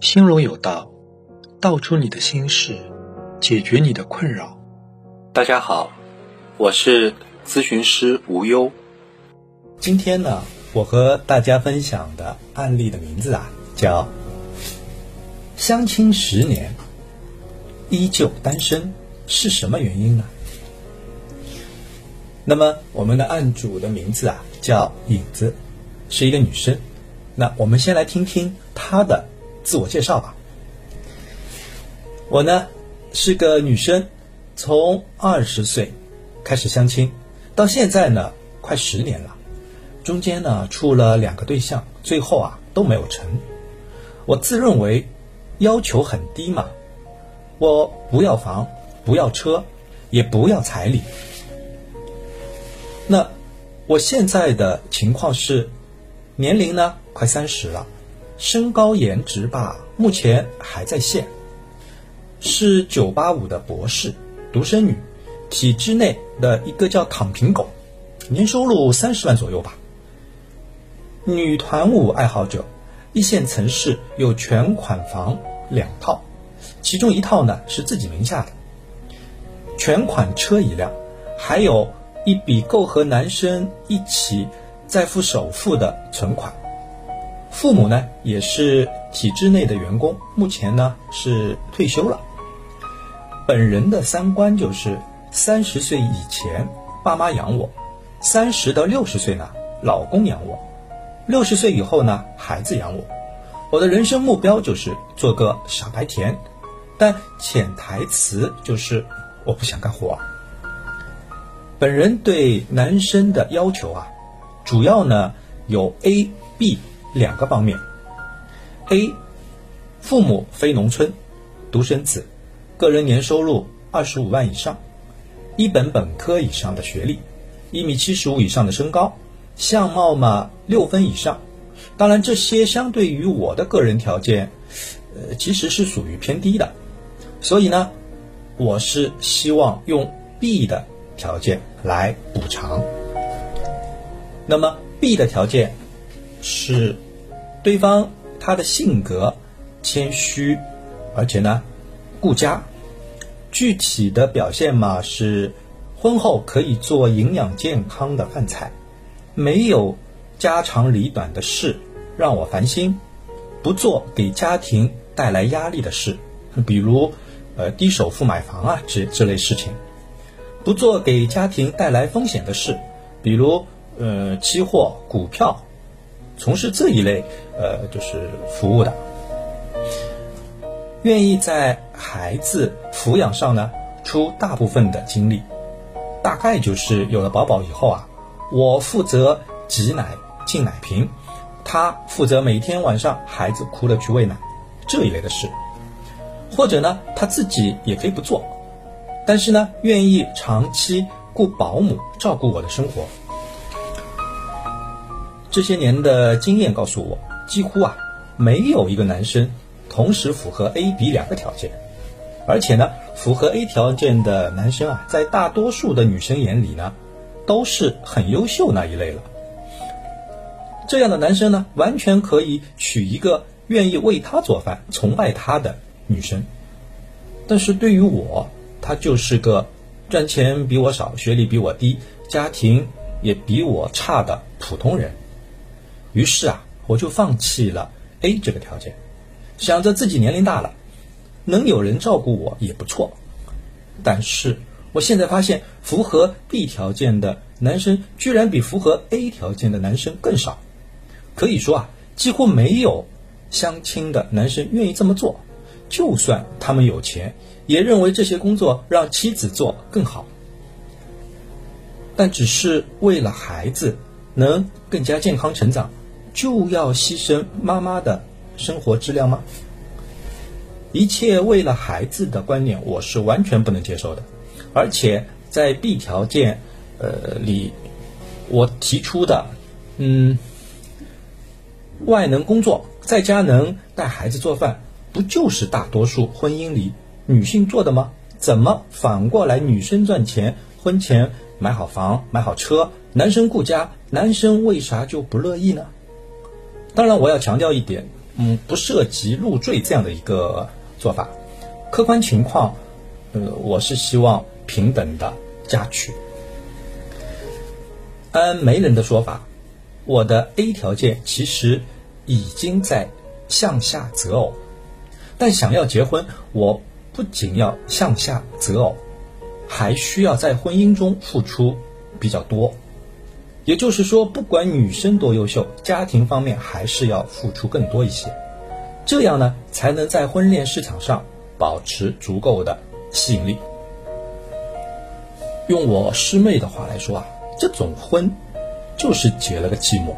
心中有道，道出你的心事，解决你的困扰。大家好，我是咨询师无忧。今天呢，我和大家分享的案例的名字啊，叫“相亲十年，依旧单身”，是什么原因呢？那么我们的案主的名字啊，叫影子，是一个女生。那我们先来听听他的。自我介绍吧。我呢是个女生，从二十岁开始相亲，到现在呢快十年了，中间呢处了两个对象，最后啊都没有成。我自认为要求很低嘛，我不要房，不要车，也不要彩礼。那我现在的情况是，年龄呢快三十了。身高颜值吧，目前还在线，是九八五的博士，独生女，体制内的一个叫躺平狗，年收入三十万左右吧。女团舞爱好者，一线城市有全款房两套，其中一套呢是自己名下的，全款车一辆，还有一笔够和男生一起再付首付的存款。父母呢也是体制内的员工，目前呢是退休了。本人的三观就是三十岁以前爸妈养我，三十到六十岁呢老公养我，六十岁以后呢孩子养我。我的人生目标就是做个傻白甜，但潜台词就是我不想干活。本人对男生的要求啊，主要呢有 A、B。两个方面：A，父母非农村，独生子，个人年收入二十五万以上，一本本科以上的学历，一米七十五以上的身高，相貌嘛六分以上。当然，这些相对于我的个人条件，呃，其实是属于偏低的。所以呢，我是希望用 B 的条件来补偿。那么 B 的条件。是，对方他的性格谦虚，而且呢顾家。具体的表现嘛是，婚后可以做营养健康的饭菜，没有家长里短的事让我烦心，不做给家庭带来压力的事，比如呃低首付买房啊这这类事情，不做给家庭带来风险的事，比如呃期货股票。从事这一类，呃，就是服务的，愿意在孩子抚养上呢出大部分的精力，大概就是有了宝宝以后啊，我负责挤奶进奶瓶，他负责每天晚上孩子哭了去喂奶，这一类的事，或者呢他自己也可以不做，但是呢愿意长期雇保姆照顾我的生活。这些年的经验告诉我，几乎啊没有一个男生同时符合 A、B 两个条件，而且呢，符合 A 条件的男生啊，在大多数的女生眼里呢，都是很优秀那一类了。这样的男生呢，完全可以娶一个愿意为他做饭、崇拜他的女生。但是对于我，他就是个赚钱比我少、学历比我低、家庭也比我差的普通人。于是啊，我就放弃了 A 这个条件，想着自己年龄大了，能有人照顾我也不错。但是我现在发现，符合 B 条件的男生居然比符合 A 条件的男生更少。可以说啊，几乎没有相亲的男生愿意这么做。就算他们有钱，也认为这些工作让妻子做更好。但只是为了孩子能更加健康成长。就要牺牲妈妈的生活质量吗？一切为了孩子的观念，我是完全不能接受的。而且在 B 条件，呃里，我提出的，嗯，外能工作，在家能带孩子做饭，不就是大多数婚姻里女性做的吗？怎么反过来女生赚钱，婚前买好房、买好车，男生顾家，男生为啥就不乐意呢？当然，我要强调一点，嗯，不涉及入赘这样的一个做法。客观情况，呃，我是希望平等的嫁娶。按媒人的说法，我的 A 条件其实已经在向下择偶，但想要结婚，我不仅要向下择偶，还需要在婚姻中付出比较多。也就是说，不管女生多优秀，家庭方面还是要付出更多一些，这样呢，才能在婚恋市场上保持足够的吸引力。用我师妹的话来说啊。这种婚，就是结了个寂寞。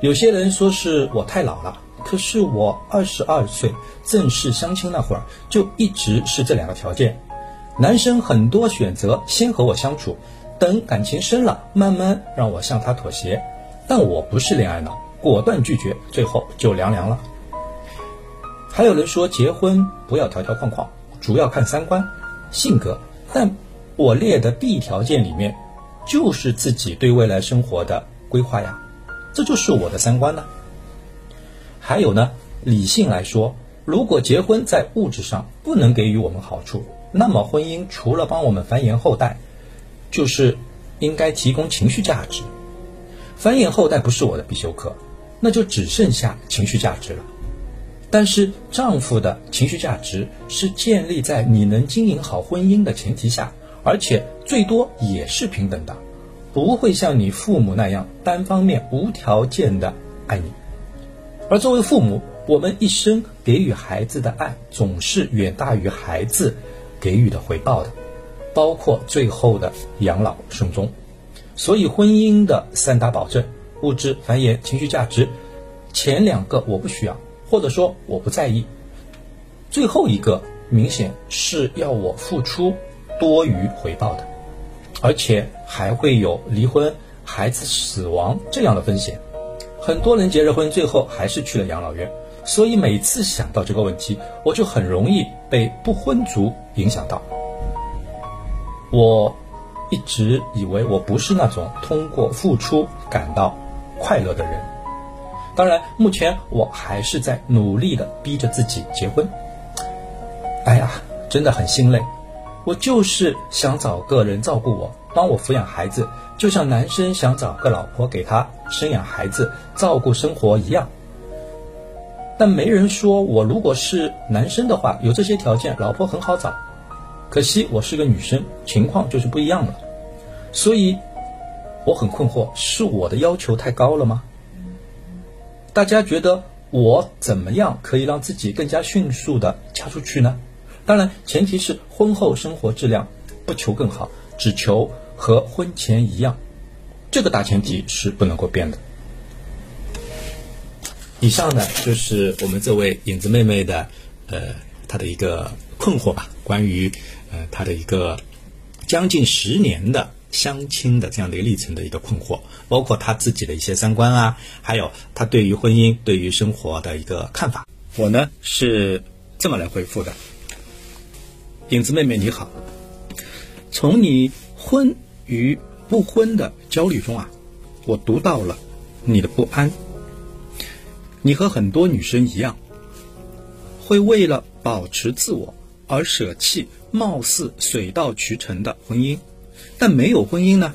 有些人说是我太老了，可是我二十二岁正式相亲那会儿，就一直是这两个条件。男生很多选择，先和我相处，等感情深了，慢慢让我向他妥协。但我不是恋爱脑，果断拒绝，最后就凉凉了。还有人说结婚不要条条框框，主要看三观、性格，但。我列的 B 条件里面，就是自己对未来生活的规划呀，这就是我的三观呢。还有呢，理性来说，如果结婚在物质上不能给予我们好处，那么婚姻除了帮我们繁衍后代，就是应该提供情绪价值。繁衍后代不是我的必修课，那就只剩下情绪价值了。但是丈夫的情绪价值是建立在你能经营好婚姻的前提下。而且最多也是平等的，不会像你父母那样单方面无条件的爱你。而作为父母，我们一生给予孩子的爱总是远大于孩子给予的回报的，包括最后的养老送终。所以，婚姻的三大保证：物质、繁衍、情绪价值。前两个我不需要，或者说我不在意。最后一个明显是要我付出。多于回报的，而且还会有离婚、孩子死亡这样的风险。很多人结了婚，最后还是去了养老院。所以每次想到这个问题，我就很容易被不婚族影响到。我一直以为我不是那种通过付出感到快乐的人。当然，目前我还是在努力的逼着自己结婚。哎呀，真的很心累。我就是想找个人照顾我，帮我抚养孩子，就像男生想找个老婆给他生养孩子、照顾生活一样。但没人说我如果是男生的话，有这些条件，老婆很好找。可惜我是个女生，情况就是不一样了。所以我很困惑，是我的要求太高了吗？大家觉得我怎么样可以让自己更加迅速的嫁出去呢？当然，前提是婚后生活质量不求更好，只求和婚前一样，这个大前提是不能够变的。以上呢，就是我们这位影子妹妹的，呃，她的一个困惑吧，关于呃他的一个将近十年的相亲的这样的一个历程的一个困惑，包括他自己的一些三观啊，还有他对于婚姻、对于生活的一个看法。我呢是这么来回复的。影子妹妹你好，从你婚与不婚的焦虑中啊，我读到了你的不安。你和很多女生一样，会为了保持自我而舍弃貌似水到渠成的婚姻，但没有婚姻呢？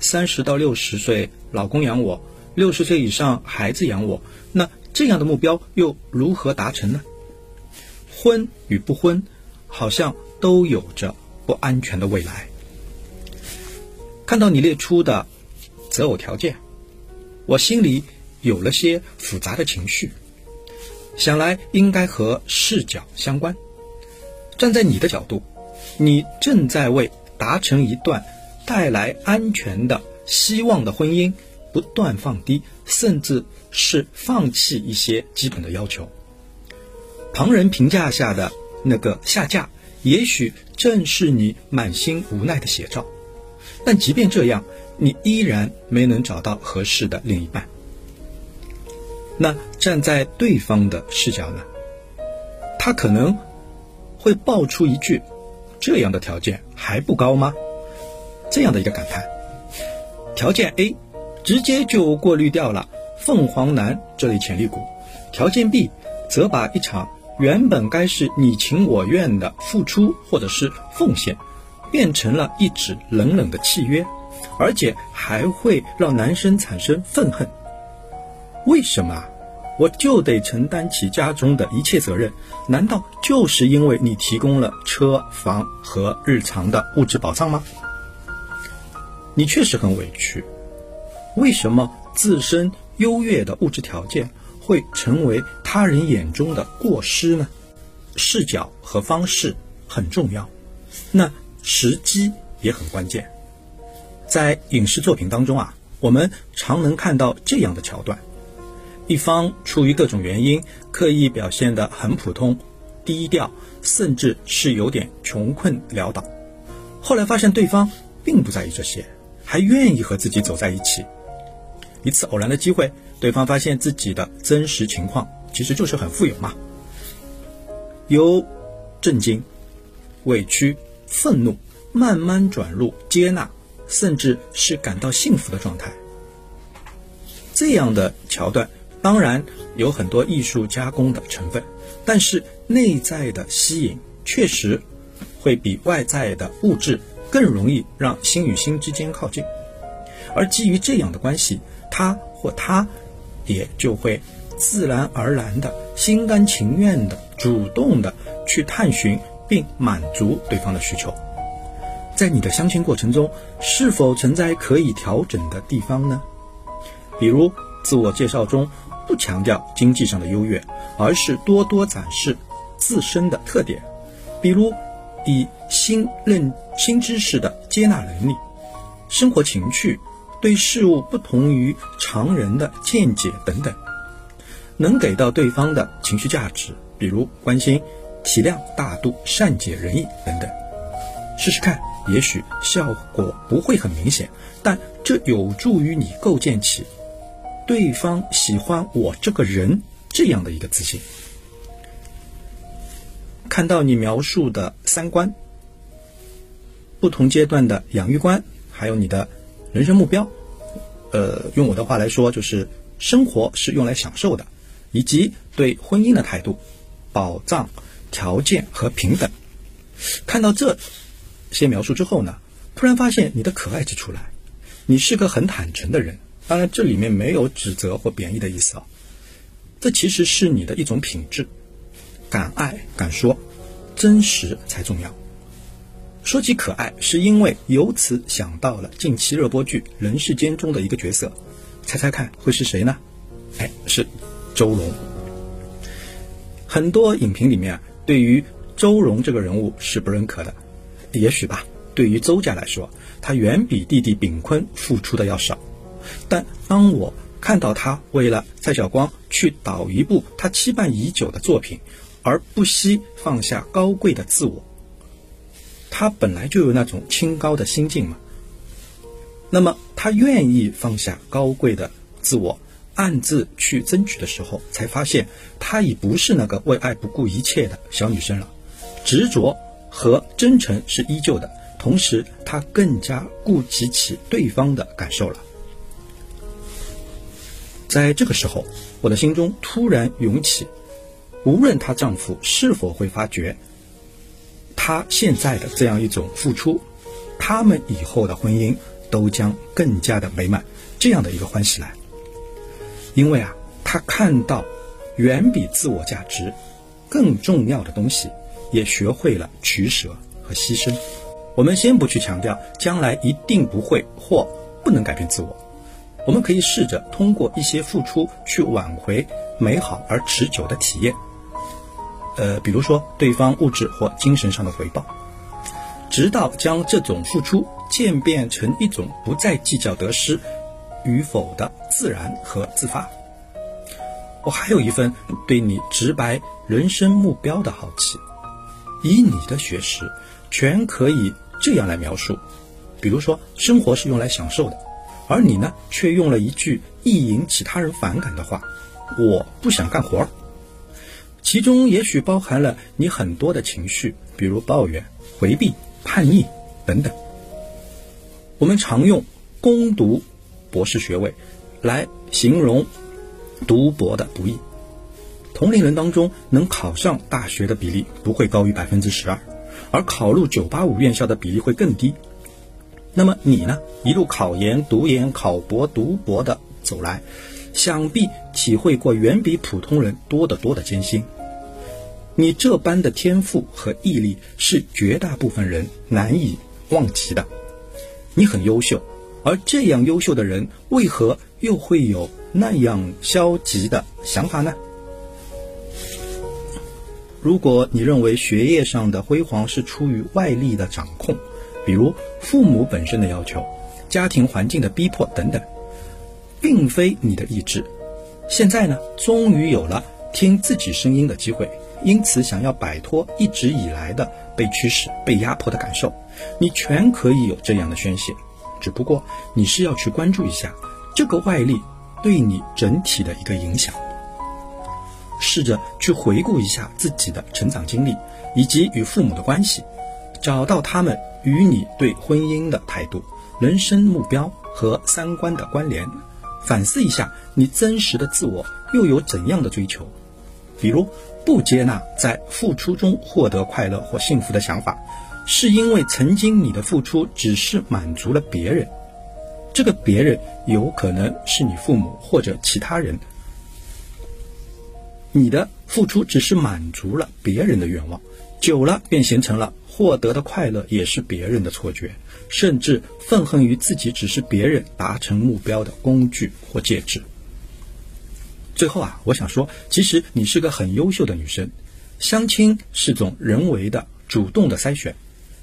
三十到六十岁，老公养我；六十岁以上，孩子养我。那这样的目标又如何达成呢？婚与不婚？好像都有着不安全的未来。看到你列出的择偶条件，我心里有了些复杂的情绪。想来应该和视角相关。站在你的角度，你正在为达成一段带来安全的希望的婚姻，不断放低，甚至是放弃一些基本的要求。旁人评价下的。那个下架，也许正是你满心无奈的写照。但即便这样，你依然没能找到合适的另一半。那站在对方的视角呢？他可能会爆出一句：“这样的条件还不高吗？”这样的一个感叹。条件 A，直接就过滤掉了凤凰男这类潜力股；条件 B 则把一场原本该是你情我愿的付出或者是奉献，变成了一纸冷冷的契约，而且还会让男生产生愤恨。为什么啊？我就得承担起家中的一切责任？难道就是因为你提供了车房和日常的物质保障吗？你确实很委屈。为什么自身优越的物质条件会成为他人眼中的过失呢？视角和方式很重要，那时机也很关键。在影视作品当中啊，我们常能看到这样的桥段。一方出于各种原因刻意表现得很普通、低调，甚至是有点穷困潦倒。后来发现对方并不在意这些，还愿意和自己走在一起。一次偶然的机会，对方发现自己的真实情况其实就是很富有嘛。由震惊、委屈、愤怒慢慢转入接纳，甚至是感到幸福的状态。这样的桥段。当然有很多艺术加工的成分，但是内在的吸引确实会比外在的物质更容易让心与心之间靠近，而基于这样的关系，他或她也就会自然而然的心甘情愿的主动的去探寻并满足对方的需求。在你的相亲过程中，是否存在可以调整的地方呢？比如自我介绍中。不强调经济上的优越，而是多多展示自身的特点，比如以新认新知识的接纳能力、生活情趣、对事物不同于常人的见解等等，能给到对方的情绪价值，比如关心、体谅、大度、善解人意等等。试试看，也许效果不会很明显，但这有助于你构建起。对方喜欢我这个人这样的一个自信，看到你描述的三观、不同阶段的养育观，还有你的人生目标，呃，用我的话来说，就是生活是用来享受的，以及对婚姻的态度、保障条件和平等。看到这些描述之后呢，突然发现你的可爱之处来，你是个很坦诚的人。当然，这里面没有指责或贬义的意思啊，这其实是你的一种品质，敢爱敢说，真实才重要。说起可爱，是因为由此想到了近期热播剧《人世间》中的一个角色，猜猜看会是谁呢？哎，是周蓉。很多影评里面对于周蓉这个人物是不认可的，也许吧。对于周家来说，他远比弟弟炳坤付出的要少。但当我看到他为了蔡晓光去导一部他期盼已久的作品，而不惜放下高贵的自我，他本来就有那种清高的心境嘛。那么他愿意放下高贵的自我，暗自去争取的时候，才发现他已不是那个为爱不顾一切的小女生了，执着和真诚是依旧的，同时他更加顾及起对方的感受了。在这个时候，我的心中突然涌起，无论她丈夫是否会发觉，她现在的这样一种付出，他们以后的婚姻都将更加的美满，这样的一个欢喜来。因为啊，她看到远比自我价值更重要的东西，也学会了取舍和牺牲。我们先不去强调将来一定不会或不能改变自我。我们可以试着通过一些付出去挽回美好而持久的体验，呃，比如说对方物质或精神上的回报，直到将这种付出渐变成一种不再计较得失与否的自然和自发。我还有一份对你直白人生目标的好奇，以你的学识，全可以这样来描述，比如说生活是用来享受的。而你呢，却用了一句易引起他人反感的话：“我不想干活。”其中也许包含了你很多的情绪，比如抱怨、回避、叛逆等等。我们常用攻读博士学位来形容读博的不易。同龄人当中能考上大学的比例不会高于百分之十二，而考入九八五院校的比例会更低。那么你呢？一路考研、读研、考博、读博的走来，想必体会过远比普通人多得多的艰辛。你这般的天赋和毅力是绝大部分人难以望及的。你很优秀，而这样优秀的人为何又会有那样消极的想法呢？如果你认为学业上的辉煌是出于外力的掌控，比如父母本身的要求、家庭环境的逼迫等等，并非你的意志，现在呢，终于有了听自己声音的机会。因此，想要摆脱一直以来的被驱使、被压迫的感受，你全可以有这样的宣泄。只不过，你是要去关注一下这个外力对你整体的一个影响，试着去回顾一下自己的成长经历以及与父母的关系，找到他们与你对婚姻的态度、人生目标和三观的关联，反思一下你真实的自我又有怎样的追求，比如。不接纳在付出中获得快乐或幸福的想法，是因为曾经你的付出只是满足了别人，这个别人有可能是你父母或者其他人。你的付出只是满足了别人的愿望，久了便形成了获得的快乐也是别人的错觉，甚至愤恨于自己只是别人达成目标的工具或介质。最后啊，我想说，其实你是个很优秀的女生。相亲是种人为的、主动的筛选，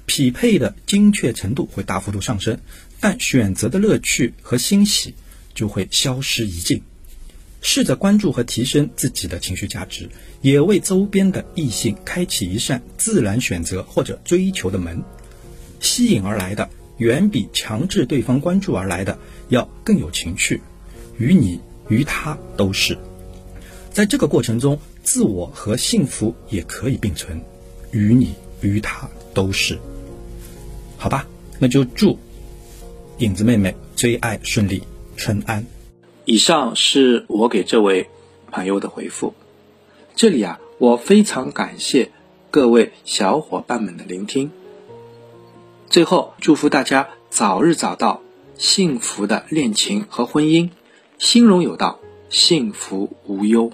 匹配的精确程度会大幅度上升，但选择的乐趣和欣喜就会消失殆尽。试着关注和提升自己的情绪价值，也为周边的异性开启一扇自然选择或者追求的门。吸引而来的远比强制对方关注而来的要更有情趣，与你。于他都是，在这个过程中，自我和幸福也可以并存，与你与他都是，好吧？那就祝影子妹妹追爱顺利，春安。以上是我给这位朋友的回复。这里啊，我非常感谢各位小伙伴们的聆听。最后，祝福大家早日找到幸福的恋情和婚姻。心荣有道，幸福无忧。